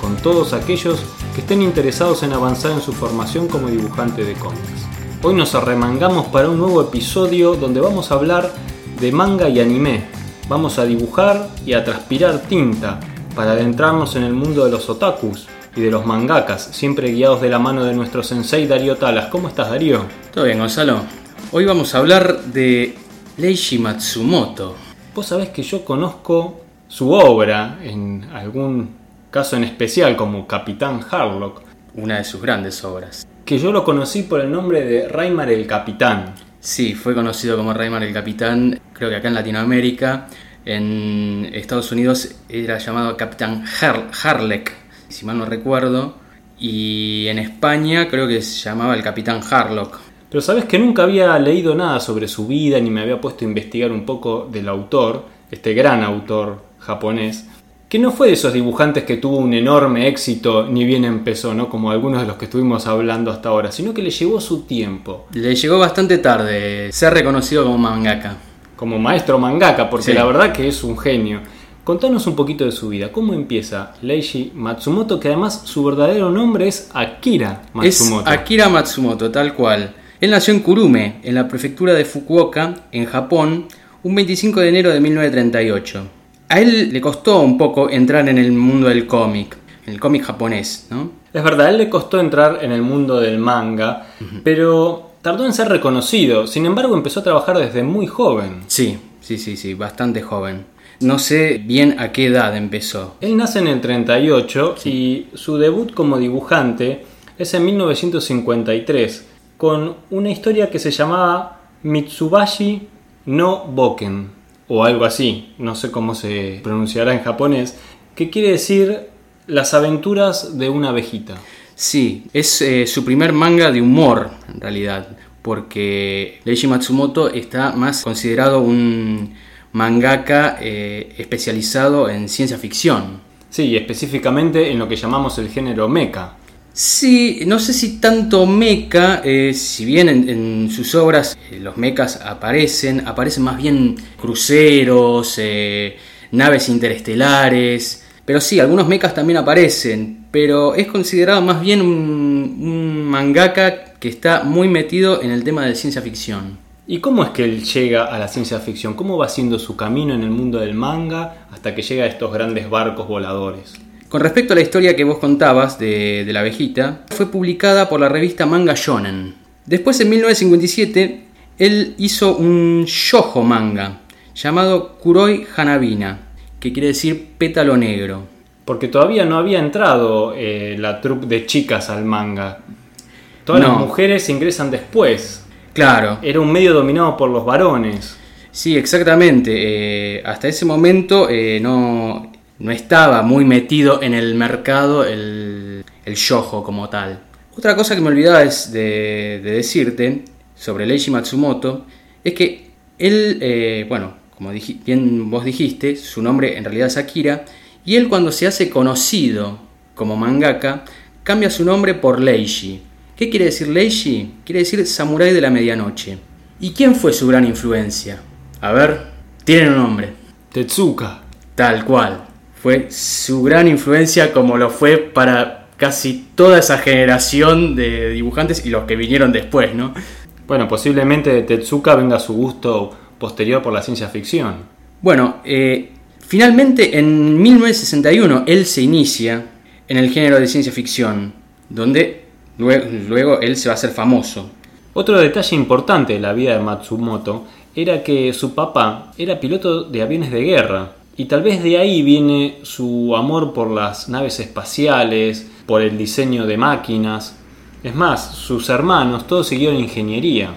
con todos aquellos que estén interesados en avanzar en su formación como dibujante de cómics. Hoy nos arremangamos para un nuevo episodio donde vamos a hablar de manga y anime. Vamos a dibujar y a transpirar tinta para adentrarnos en el mundo de los otakus y de los mangakas, siempre guiados de la mano de nuestro sensei Darío Talas. ¿Cómo estás, Darío? Todo bien, Gonzalo. Hoy vamos a hablar de Leishi Matsumoto. Vos sabés que yo conozco su obra en algún caso en especial como Capitán Harlock, Una de sus grandes obras. que yo lo conocí por el nombre de Raimar el Capitán. Sí, fue conocido como Raymar el Capitán, creo que acá en Latinoamérica. En Estados Unidos era llamado Capitán Har Harleck, si mal no recuerdo. Y en España creo que se llamaba el Capitán Harlock. Pero sabes que nunca había leído nada sobre su vida ni me había puesto a investigar un poco del autor, este gran autor japonés, que no fue de esos dibujantes que tuvo un enorme éxito ni bien empezó, ¿no? Como algunos de los que estuvimos hablando hasta ahora, sino que le llevó su tiempo. Le llegó bastante tarde ser reconocido como mangaka. como maestro mangaka, porque Sí. la verdad que es un genio. Contanos un poquito de su vida. ¿Cómo empieza Leishi Matsumoto? Que además su verdadero nombre es Akira Matsumoto. Es Akira Matsumoto, tal cual. Él nació en Kurume, en la prefectura de Fukuoka, en Japón, un 25 de enero de 1938. A él le costó un poco entrar en el mundo del cómic, el cómic japonés, ¿no? Es verdad, a él le costó entrar en el mundo del manga, pero tardó en ser reconocido. Sin embargo, empezó a trabajar desde muy joven. Sí, sí, sí, sí, bastante joven. No sé bien a qué edad empezó. Él nace en el 38 y su debut como dibujante es en 1953 con una historia que se llamaba Mitsubashi no Boken o algo así, no sé cómo se pronunciará en japonés, que quiere decir las aventuras de una abejita. Sí, es eh, su primer manga de humor, en realidad, porque Leiji Matsumoto está más considerado un mangaka eh, especializado en ciencia ficción. Sí, y específicamente en lo que llamamos el género mecha. Sí, no sé si tanto mecha, eh, si bien en, sus obras eh, los mechas aparecen, aparecen más bien cruceros, eh, naves interestelares, pero sí, algunos mechas también aparecen, pero es considerado más bien un, un mangaka que está muy metido en el tema de ciencia ficción. ¿Y cómo es que él llega a la ciencia ficción? ¿Cómo va haciendo su camino en el mundo del manga hasta que llega a estos grandes barcos voladores? Con respecto a la historia que vos contabas de, de la abejita, fue publicada por la revista Manga Shonen. Después, en 1957, él hizo un shojo manga llamado Kuroi Hanabina, que quiere decir pétalo negro. Porque todavía no había entrado eh, la troupe de chicas al manga. Todas No. las mujeres ingresan después. Claro, Era un medio dominado por los varones. sí, exactamente. eh, hasta ese momento eh, no, no estaba muy metido en el mercado el, el shojo como tal. Otra cosa que me olvidaba es de, de decirte sobre Leiji Matsumoto es que él, eh, bueno, como dij- bien vos dijiste, su nombre en realidad es Akira, y él cuando se hace conocido como mangaka, cambia su nombre por Leishi. ¿Qué quiere decir Leishi? Quiere decir samurái de la medianoche. ¿Y quién fue su gran influencia? A ver, tienen un nombre. Tetsuka. Tal cual. Fue su gran influencia como lo fue para casi toda esa generación de dibujantes y los que vinieron después, ¿no? Bueno, posiblemente de Tetsuka venga su gusto posterior por la ciencia ficción. Bueno, eh, finalmente en 1961 él se inicia en el género de ciencia ficción, donde luego, luego él se va a hacer famoso. Otro detalle importante de la vida de Matsumoto era que su papá era piloto de aviones de guerra. Y tal vez de ahí viene su amor por las naves espaciales, por el diseño de máquinas. Es más, sus hermanos todos siguieron ingeniería.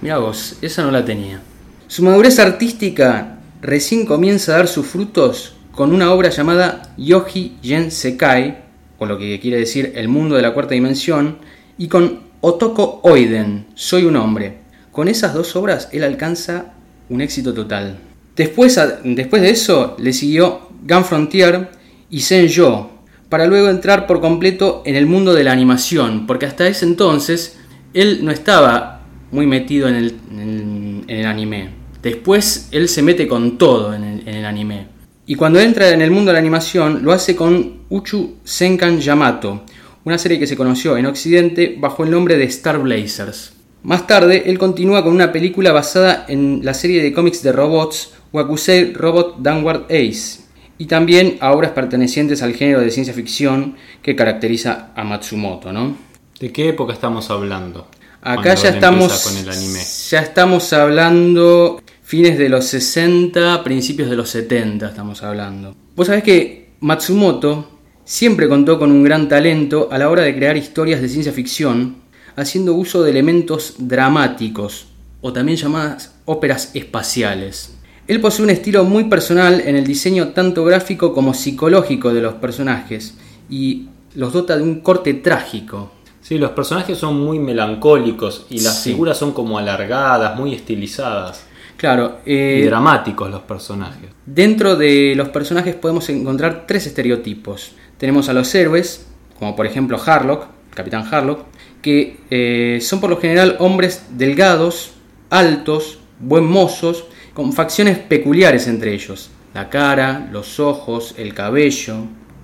Mirá vos, esa no la tenía. Su madurez artística recién comienza a dar sus frutos con una obra llamada Yoji Gen Sekai, o lo que quiere decir El mundo de la cuarta dimensión, y con Otoko Oiden, Soy un hombre. Con esas dos obras él alcanza un éxito total. Después, después de eso le siguió Gun Frontier y Senjo, para luego entrar por completo en el mundo de la animación, porque hasta ese entonces él no estaba muy metido en el, anime. Después él se mete con todo en el, anime. Y cuando entra en el mundo de la animación lo hace con Uchu Senkan Yamato, una serie que se conoció en Occidente bajo el nombre de Star Blazers. Más tarde, él continúa con una película basada en la serie de cómics de robots Wakusei Robot Downward Ace, y también a obras pertenecientes al género de ciencia ficción que caracteriza a Matsumoto, ¿no? ¿De qué época estamos hablando? Acá ya estamos, con el anime? ya estamos hablando fines de los 60, principios de los 70 estamos hablando. Vos sabés que Matsumoto siempre contó con un gran talento a la hora de crear historias de ciencia ficción, haciendo uso de elementos dramáticos, o también llamadas óperas espaciales. Él posee un estilo muy personal en el diseño tanto gráfico como psicológico de los personajes y los dota de un corte trágico. Sí, los personajes son muy melancólicos y las figuras son como alargadas, muy estilizadas. Claro. Eh, y dramáticos los personajes. Dentro de los personajes podemos encontrar tres estereotipos. Tenemos a los héroes, como por ejemplo Harlock, Capitán Harlock, que eh, son por lo general hombres delgados, altos, buen mozos con facciones peculiares entre ellos, la cara, los ojos, el cabello.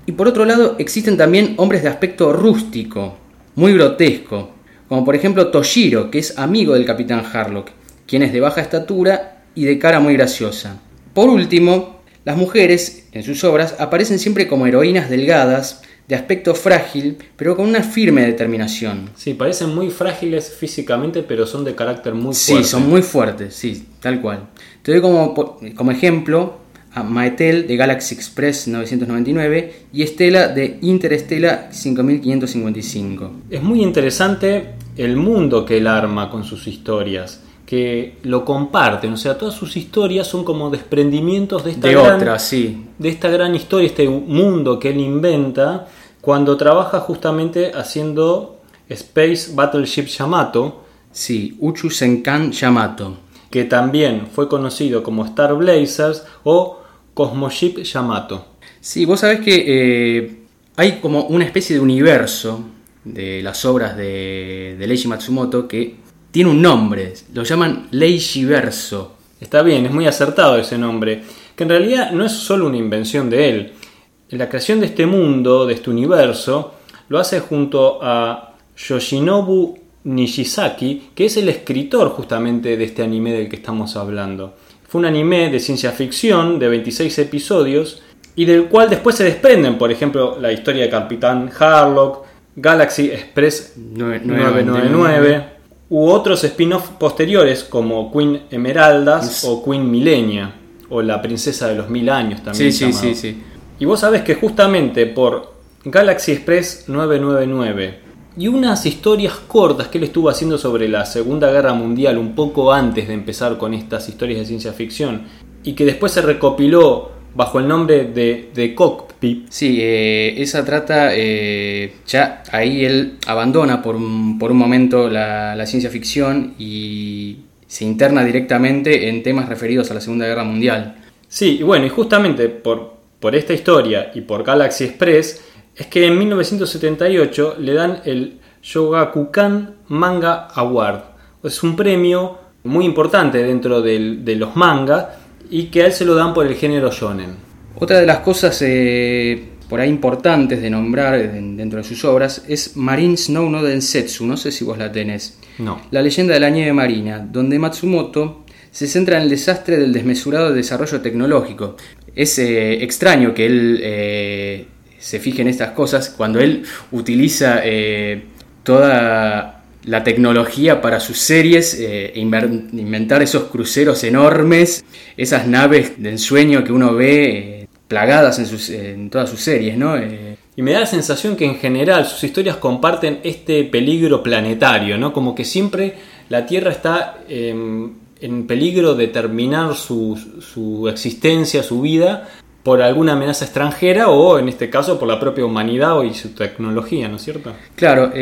Y por otro lado existen también hombres de aspecto rústico, muy grotesco, como por ejemplo Toshiro, que es amigo del capitán Harlock, quien es de baja estatura y de cara muy graciosa. Por último, las mujeres en sus obras aparecen siempre como heroínas delgadas, de aspecto frágil, pero con una firme determinación. Sí, parecen muy frágiles físicamente, pero son de carácter muy fuerte. Sí, son muy fuertes, sí, tal cual. Te doy como, como ejemplo a Maetel de Galaxy Express 999 y Estela de Interestela 5555. Es muy interesante el mundo que él arma con sus historias que lo comparten, o sea, todas sus historias son como desprendimientos de esta, gran, sí. de esta gran historia, este mundo que él inventa cuando trabaja justamente haciendo Space Battleship Yamato. Sí, Uchu Senkan Yamato. Que también fue conocido como Star Blazers o Cosmoship Yamato. Sí, vos sabés que eh, hay como una especie de universo de las obras de, de Leiji Matsumoto que tiene un nombre, lo llaman Verso. Está bien, es muy acertado ese nombre, que en realidad no es solo una invención de él. La creación de este mundo, de este universo, lo hace junto a Yoshinobu Nishizaki, que es el escritor justamente de este anime del que estamos hablando. Fue un anime de ciencia ficción de 26 episodios y del cual después se desprenden, por ejemplo, la historia de Capitán Harlock, Galaxy Express 999 u otros spin-off posteriores como Queen Emeraldas o Queen Milenia o la Princesa de los Mil Años también. Sí, sí, sí, sí. Y vos sabés que justamente por Galaxy Express 999 y unas historias cortas que él estuvo haciendo sobre la Segunda Guerra Mundial un poco antes de empezar con estas historias de ciencia ficción y que después se recopiló bajo el nombre de, de Cockpit. Sí, eh, esa trata, eh, ya ahí él abandona por un, por un momento la, ciencia ficción y se interna directamente en temas referidos a la Segunda Guerra Mundial. Sí, y bueno, y justamente por, por esta historia y por Galaxy Express, es que en 1978 le dan el Shogakukan Manga Award. Es un premio muy importante dentro de los mangas y que a él se lo dan por el género shonen. Otra de las cosas eh, por ahí importantes de nombrar dentro de sus obras es Marine Snow no Densetsu, no sé si vos la tenés. No. La leyenda de la nieve marina, donde Matsumoto se centra en el desastre del desmesurado desarrollo tecnológico. Es eh, extraño que él eh, se fije en estas cosas cuando él utiliza toda la tecnología para sus series, eh, inventar esos cruceros enormes, esas naves de ensueño que uno ve eh, plagadas en, sus, en, todas sus series, ¿no? Eh, y me da la sensación que en general sus historias comparten este peligro planetario, ¿no? Como que siempre la Tierra está em, en peligro de terminar su, su existencia, su vida, por alguna amenaza extranjera o en este caso por la propia humanidad y su tecnología, ¿no es cierto? Claro,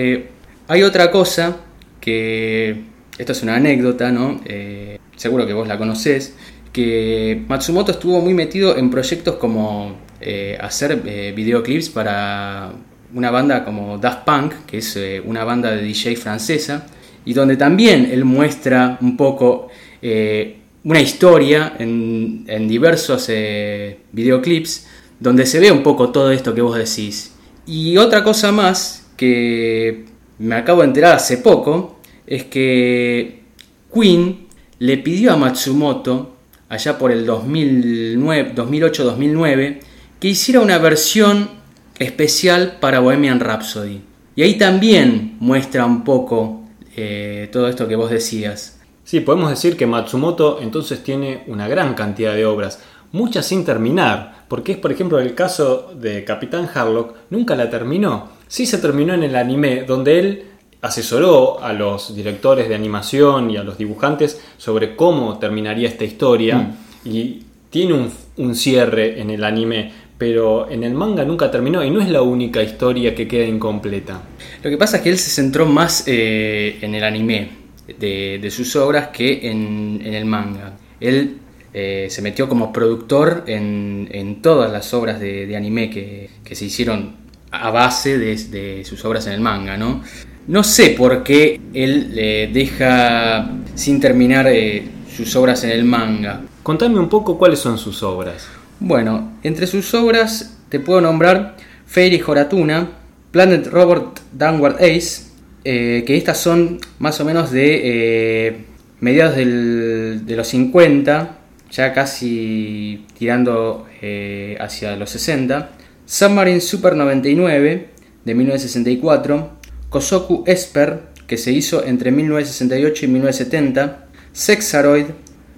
Hay otra cosa que, esto es una anécdota, ¿no? Eh, seguro que vos la conocés, que Matsumoto estuvo muy metido en proyectos como eh, hacer eh, videoclips para una banda como Daft Punk, que es una banda de DJ francesa, y donde también él muestra un poco una historia en, diversos videoclips, donde se ve un poco todo esto que vos decís. Y otra cosa más que me acabo de enterar hace poco es que Queen le pidió a Matsumoto, allá por el 2008-2009, que hiciera una versión especial para Bohemian Rhapsody. Y ahí también muestra un poco eh, todo esto que vos decías. Sí, podemos decir que Matsumoto entonces tiene una gran cantidad de obras, muchas sin terminar, porque es por ejemplo el caso de Capitán Harlock, nunca la terminó. Sí se terminó en el anime, donde él asesoró a los directores de animación y a los dibujantes sobre cómo terminaría esta historia mm. y tiene un, cierre en el anime, pero en el manga nunca terminó y no es la única historia que queda incompleta. Lo que pasa es que él se centró más eh, en el anime de, sus obras que en, el manga. Él eh, se metió como productor en, todas las obras de, anime que, se hicieron a base de, sus obras en el manga, ¿no? No sé por qué él eh, deja sin terminar eh, sus obras en el manga. Contame un poco cuáles son sus obras. Bueno, entre sus obras te puedo nombrar Fairy Horatuna, Planet Robert Downward Ace, eh, que estas son más o menos de mediados de los 50, ya casi tirando hacia los 60. Submarine Super 99 de 1964, Kosoku Esper, que se hizo entre 1968 y 1970, Sexaroid,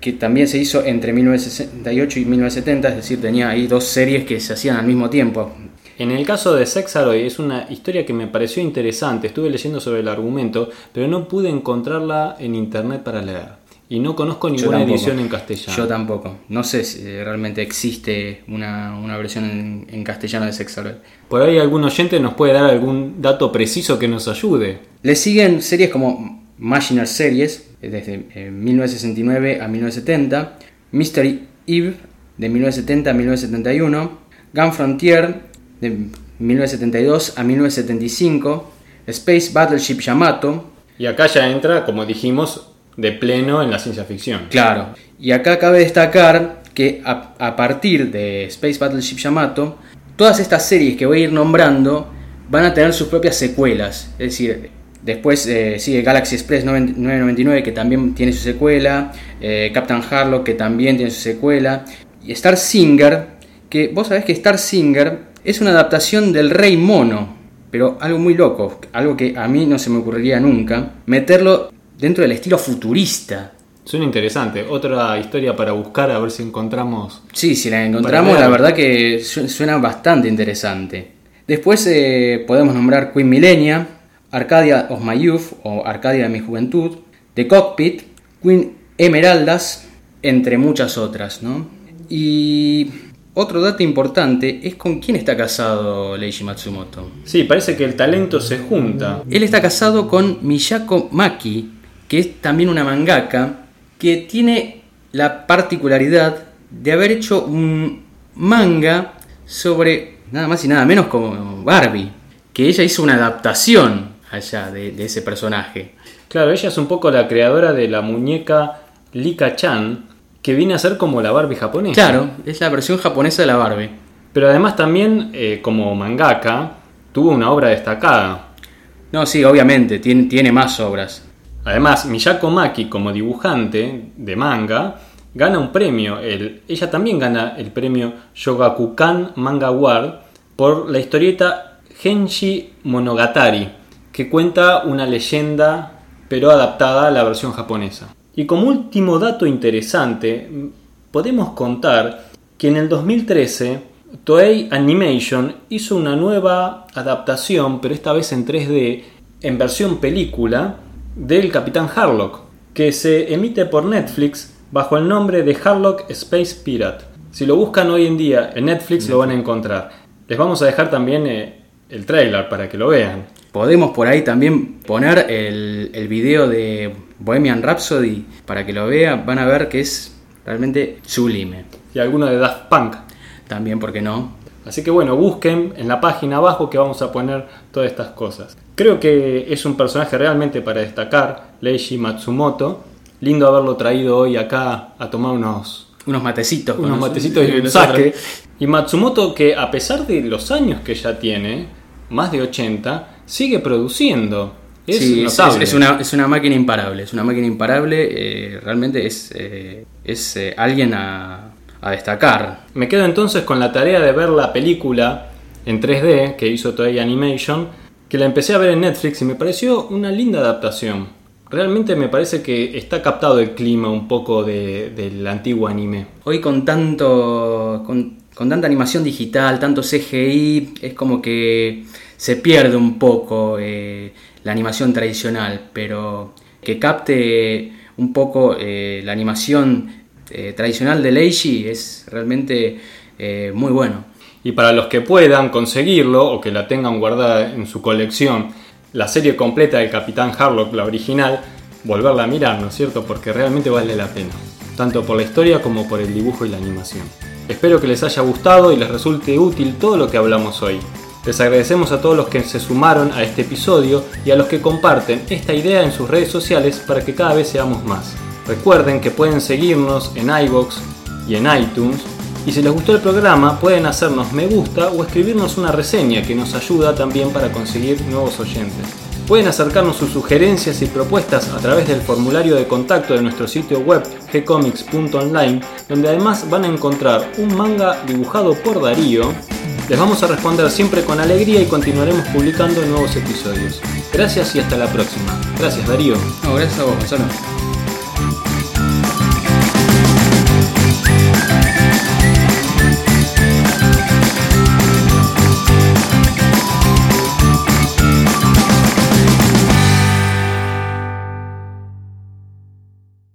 que también se hizo entre 1968 y 1970, es decir, tenía ahí dos series que se hacían al mismo tiempo. En el caso de Sexaroid es una historia que me pareció interesante, estuve leyendo sobre el argumento, pero no pude encontrarla en internet para leer. Y no conozco ninguna edición en castellano. Yo tampoco. No sé si realmente existe una, versión en, castellano de Sexaroid. Por ahí algún oyente nos puede dar algún dato preciso que nos ayude. Le siguen series como Machiner Series, desde 1969 eh, a 1970, Mystery Eve, de 1970 a 1971, Gun Frontier, de 1972 a 1975, Space Battleship Yamato. Y acá ya entra, como dijimos, de pleno en la ciencia ficción. Claro. Y acá cabe destacar que a, partir de Space Battleship Yamato, todas estas series que voy a ir nombrando van a tener sus propias secuelas. Es decir, después eh, sigue Galaxy Express 999 que también tiene su secuela, eh, Captain Harlock que también tiene su secuela, y Star Singer, que vos sabés que Star Singer es una adaptación del Rey Mono, pero algo muy loco, algo que a mí no se me ocurriría nunca, meterlo dentro del estilo futurista. Suena interesante. Otra historia para buscar a ver si encontramos. Sí, si la encontramos, la verdad que suena bastante interesante. Después eh, podemos nombrar Queen Millenia, Arcadia of My Youth o Arcadia de mi Juventud, The Cockpit, Queen Emeraldas, entre muchas otras, ¿no? Y otro dato importante es con quién está casado Leiji Matsumoto. Sí, parece que el talento se junta. Él está casado con Miyako Maki, que es también una mangaka, que tiene la particularidad de haber hecho un manga sobre nada más y nada menos como Barbie, que ella hizo una adaptación allá de, ese personaje. Claro, ella es un poco la creadora de la muñeca Lika-chan, que viene a ser como la Barbie japonesa. Claro, es la versión japonesa de la Barbie. Pero además también, eh, como mangaka, tuvo una obra destacada. No, sí, obviamente, tiene, tiene más obras. Además, Miyako Maki, como dibujante de manga, gana un premio. ella también gana el premio Shogakukan Manga Award por la historieta Genshi Monogatari, que cuenta una leyenda pero adaptada a la versión japonesa. Y como último dato interesante, podemos contar que en el 2013 Toei Animation hizo una nueva adaptación, pero esta vez en 3D, en versión película, del Capitán Harlock, que se emite por Netflix bajo el nombre de Harlock Space Pirate. Si lo buscan hoy en día en Netflix lo van a encontrar. Les vamos a dejar también eh, el trailer para que lo vean. podemos por ahí también poner el, el video de Bohemian Rhapsody para que lo vean. Van a ver que es realmente sublime. Y alguno de Daft Punk. También, ¿por qué no? Así que bueno, busquen en la página abajo que vamos a poner todas estas cosas. Creo que es un personaje realmente para destacar, Leiji Matsumoto. Lindo haberlo traído hoy acá a tomar unos, Unos matecitos. unos nos- matecitos y un saque. Y Matsumoto que a pesar de los años que ya tiene, más de 80, sigue produciendo. Es Sí, es, notable. es- es una, es una máquina imparable, es una máquina imparable, eh, realmente es, eh, es eh, alguien a, a destacar. Me quedo entonces con la tarea de ver la película en 3D que hizo Toei Animation, que la empecé a ver en Netflix y me pareció una linda adaptación. Realmente me parece que está captado el clima un poco de- del antiguo anime. Hoy con tanto con, con tanta animación digital, tanto CGI, es como que se pierde un poco eh, la animación tradicional, pero que capte un poco eh, la animación eh, tradicional de Leiji es realmente eh, muy bueno. Y para los que puedan conseguirlo o que la tengan guardada en su colección, la serie completa del Capitán Harlock, la original, volverla a mirar, ¿no es cierto? Porque realmente vale la pena, tanto por la historia como por el dibujo y la animación. Espero que les haya gustado y les resulte útil todo lo que hablamos hoy. Les agradecemos a todos los que se sumaron a este episodio y a los que comparten esta idea en sus redes sociales para que cada vez seamos más. Recuerden que pueden seguirnos en iBox y en iTunes y si les gustó el programa pueden hacernos me gusta o escribirnos una reseña que nos ayuda también para conseguir nuevos oyentes. Pueden acercarnos sus sugerencias y propuestas a través del formulario de contacto de nuestro sitio web gcomics.online, donde además van a encontrar un manga dibujado por Darío. Les vamos a responder siempre con alegría y continuaremos publicando nuevos episodios. Gracias y hasta la próxima. Gracias Darío. No, gracias a vos, Gonzalo.